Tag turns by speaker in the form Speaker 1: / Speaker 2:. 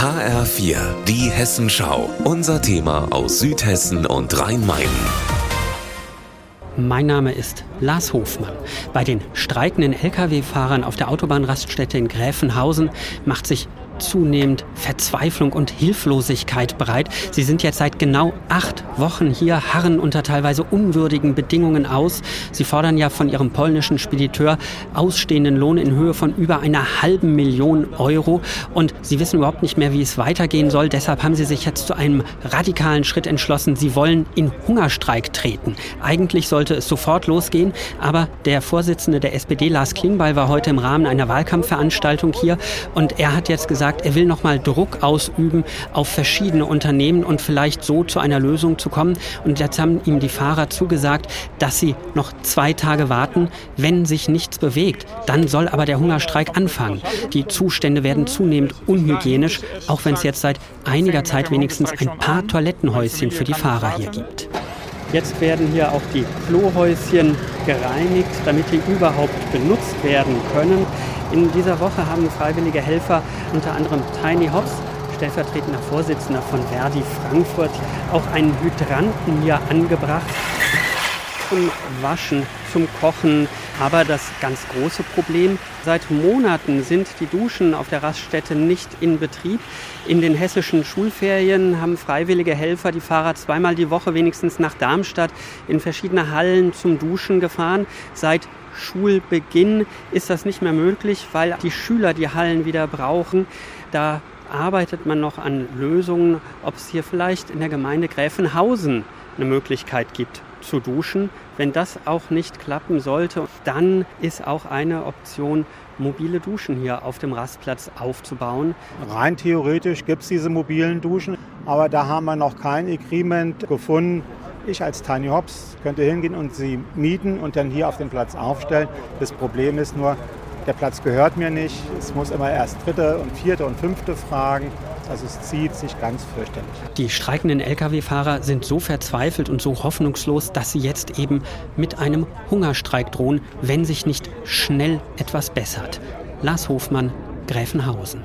Speaker 1: HR4, die Hessenschau. Unser Thema aus Südhessen und Rhein-Main.
Speaker 2: Mein Name ist Lars Hofmann. Bei den streikenden Lkw-Fahrern auf der Autobahnraststätte in Gräfenhausen macht sich zunehmend Verzweiflung und Hilflosigkeit bereit. Sie sind jetzt seit genau acht Wochen hier, harren unter teilweise unwürdigen Bedingungen aus. Sie fordern ja von ihrem polnischen Spediteur ausstehenden Lohn in Höhe von über einer halben Million Euro. Und sie wissen überhaupt nicht mehr, wie es weitergehen soll. Deshalb haben sie sich jetzt zu einem radikalen Schritt entschlossen. Sie wollen in Hungerstreik treten. Eigentlich sollte es sofort losgehen, aber der Vorsitzende der SPD, Lars Klingbeil, war heute im Rahmen einer Wahlkampfveranstaltung hier und er hat jetzt gesagt, gesagt, er will nochmal Druck ausüben auf verschiedene Unternehmen und vielleicht so zu einer Lösung zu kommen. Und jetzt haben ihm die Fahrer zugesagt, dass sie noch zwei Tage warten. Wenn sich nichts bewegt, dann soll aber der Hungerstreik anfangen. Die Zustände werden zunehmend unhygienisch, auch wenn es jetzt seit einiger Zeit wenigstens ein paar Toilettenhäuschen für die Fahrer hier gibt. Jetzt werden hier auch die Klohäuschen gereinigt, damit die überhaupt benutzt werden können. In dieser Woche haben freiwillige Helfer unter anderem Tiny Hobbs, stellvertretender Vorsitzender von Verdi Frankfurt, auch einen Hydranten hier angebracht zum Waschen, zum Kochen. Aber das ganz große Problem, seit Monaten sind die Duschen auf der Raststätte nicht in Betrieb. In den hessischen Schulferien haben freiwillige Helfer die Fahrer zweimal die Woche wenigstens nach Darmstadt in verschiedene Hallen zum Duschen gefahren. Seit Schulbeginn ist das nicht mehr möglich, weil die Schüler die Hallen wieder brauchen. Da arbeitet man noch an Lösungen, ob es hier vielleicht in der Gemeinde Gräfenhausen eine Möglichkeit gibt zu duschen. Wenn das auch nicht klappen sollte, dann ist auch eine Option, mobile Duschen hier auf dem Rastplatz aufzubauen.
Speaker 3: Rein theoretisch gibt es diese mobilen Duschen, aber da haben wir noch kein Agreement gefunden, ich als Tiny Hops könnte hingehen und sie mieten und dann hier auf dem Platz aufstellen. Das Problem ist nur, der Platz gehört mir nicht. Es muss immer erst dritte und vierte und fünfte fragen. Also es zieht sich ganz fürchterlich.
Speaker 2: Die streikenden Lkw-Fahrer sind so verzweifelt und so hoffnungslos, dass sie jetzt eben mit einem Hungerstreik drohen, wenn sich nicht schnell etwas bessert. Lars Hofmann, Gräfenhausen.